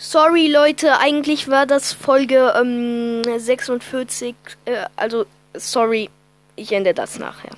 Sorry, Leute, eigentlich war das Folge ähm, 46. Äh, also, sorry, ich ende das nachher.